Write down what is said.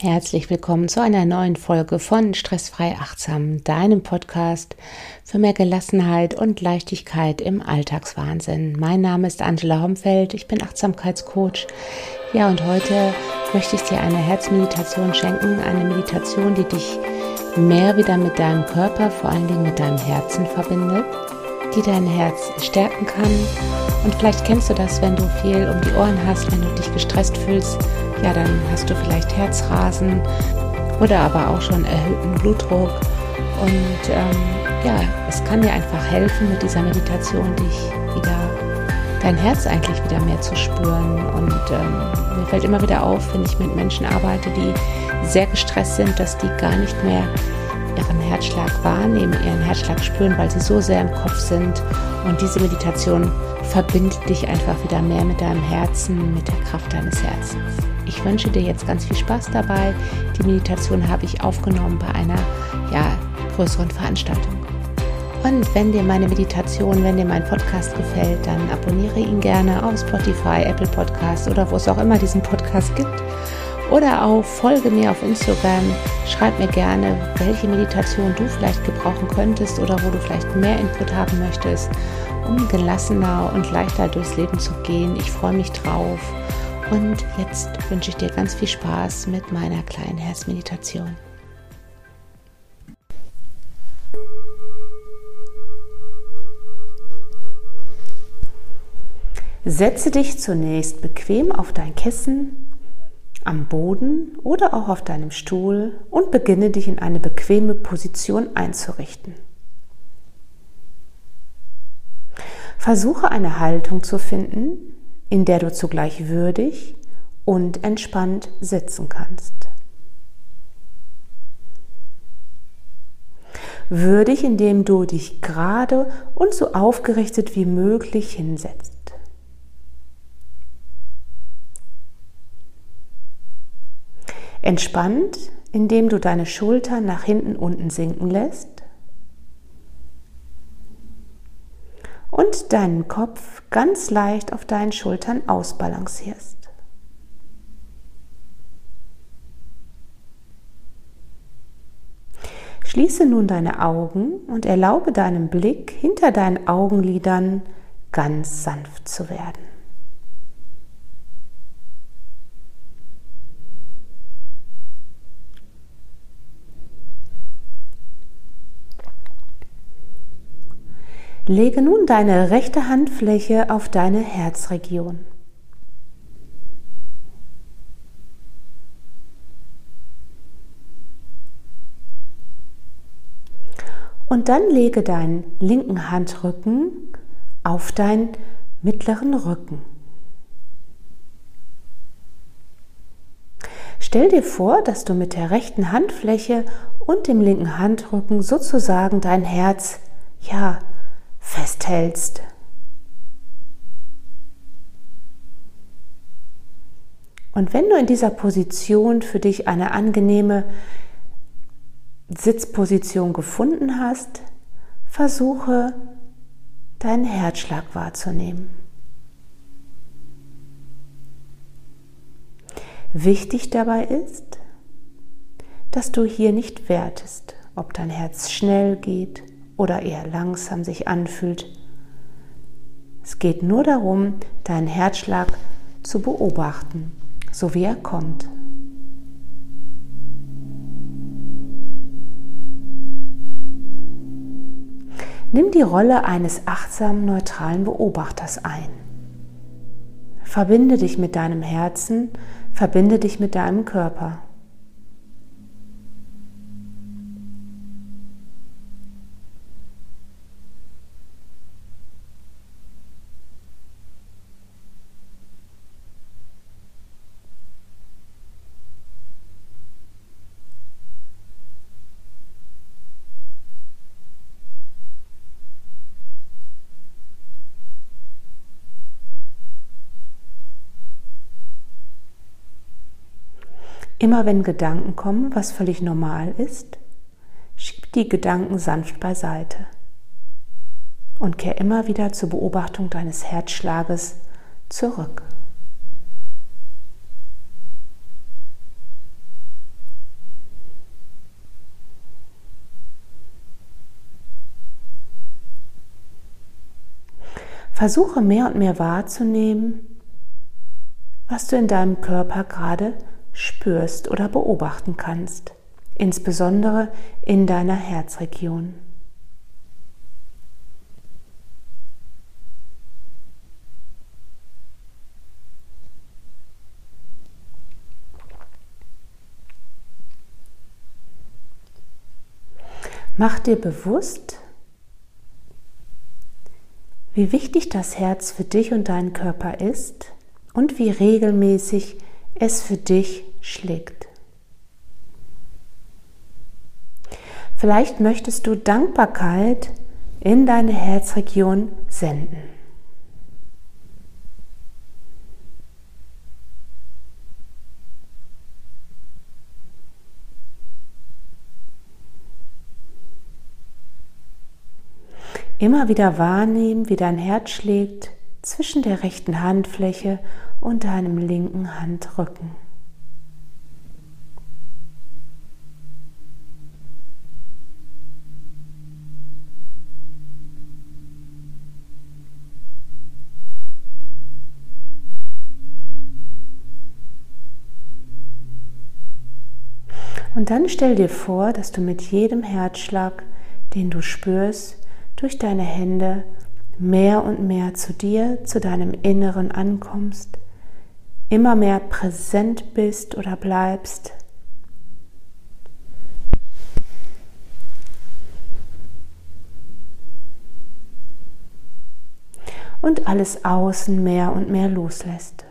Herzlich willkommen zu einer neuen Folge von Stressfrei Achtsam, deinem Podcast für mehr Gelassenheit und Leichtigkeit im Alltagswahnsinn. Mein Name ist Angela Homfeld, ich bin Achtsamkeitscoach. Ja, und heute möchte ich dir eine Herzmeditation schenken, eine Meditation, die dich mehr wieder mit deinem Körper, vor allen Dingen mit deinem Herzen verbindet, die dein Herz stärken kann. Und vielleicht kennst du das, wenn du viel um die Ohren hast, wenn du dich gestresst fühlst ja, dann hast du vielleicht Herzrasen oder aber auch schon erhöhten Blutdruck. Und ähm, ja, es kann dir einfach helfen, mit dieser Meditation dich wieder, dein Herz eigentlich wieder mehr zu spüren. Und ähm, mir fällt immer wieder auf, wenn ich mit Menschen arbeite, die sehr gestresst sind, dass die gar nicht mehr ihren Herzschlag wahrnehmen, ihren Herzschlag spüren, weil sie so sehr im Kopf sind. Und diese Meditation verbindet dich einfach wieder mehr mit deinem Herzen, mit der Kraft deines Herzens. Ich wünsche dir jetzt ganz viel Spaß dabei. Die Meditation habe ich aufgenommen bei einer ja, größeren Veranstaltung. Und wenn dir meine Meditation, wenn dir mein Podcast gefällt, dann abonniere ihn gerne auf Spotify, Apple Podcast oder wo es auch immer diesen Podcast gibt. Oder auch folge mir auf Instagram. Schreib mir gerne, welche Meditation du vielleicht gebrauchen könntest oder wo du vielleicht mehr Input haben möchtest, um gelassener und leichter durchs Leben zu gehen. Ich freue mich drauf. Und jetzt wünsche ich dir ganz viel Spaß mit meiner kleinen Herzmeditation. Setze dich zunächst bequem auf dein Kissen, am Boden oder auch auf deinem Stuhl und beginne dich in eine bequeme Position einzurichten. Versuche eine Haltung zu finden, in der du zugleich würdig und entspannt sitzen kannst. Würdig, indem du dich gerade und so aufgerichtet wie möglich hinsetzt. Entspannt, indem du deine Schultern nach hinten unten sinken lässt und deinen Kopf ganz leicht auf deinen Schultern ausbalancierst. Schließe nun deine Augen und erlaube deinem Blick hinter deinen Augenlidern ganz sanft zu werden. Lege nun deine rechte Handfläche auf deine Herzregion. Und dann lege deinen linken Handrücken auf deinen mittleren Rücken. Stell dir vor, dass du mit der rechten Handfläche und dem linken Handrücken sozusagen dein Herz ja festhältst. Und wenn du in dieser Position für dich eine angenehme Sitzposition gefunden hast, versuche deinen Herzschlag wahrzunehmen. Wichtig dabei ist, dass du hier nicht wertest, ob dein Herz schnell geht oder eher langsam sich anfühlt. Es geht nur darum, deinen Herzschlag zu beobachten, so wie er kommt. Nimm die Rolle eines achtsamen, neutralen Beobachters ein. Verbinde dich mit deinem Herzen, verbinde dich mit deinem Körper. Immer wenn Gedanken kommen, was völlig normal ist, schieb die Gedanken sanft beiseite und kehr immer wieder zur Beobachtung deines Herzschlages zurück. Versuche mehr und mehr wahrzunehmen, was du in deinem Körper gerade spürst oder beobachten kannst, insbesondere in deiner Herzregion. Mach dir bewusst, wie wichtig das Herz für dich und deinen Körper ist und wie regelmäßig es für dich schlägt. Vielleicht möchtest du Dankbarkeit in deine Herzregion senden. Immer wieder wahrnehmen, wie dein Herz schlägt zwischen der rechten Handfläche und deinem linken Handrücken. Und dann stell dir vor, dass du mit jedem Herzschlag, den du spürst, durch deine Hände mehr und mehr zu dir, zu deinem Inneren ankommst, immer mehr präsent bist oder bleibst. Und alles außen mehr und mehr loslässt.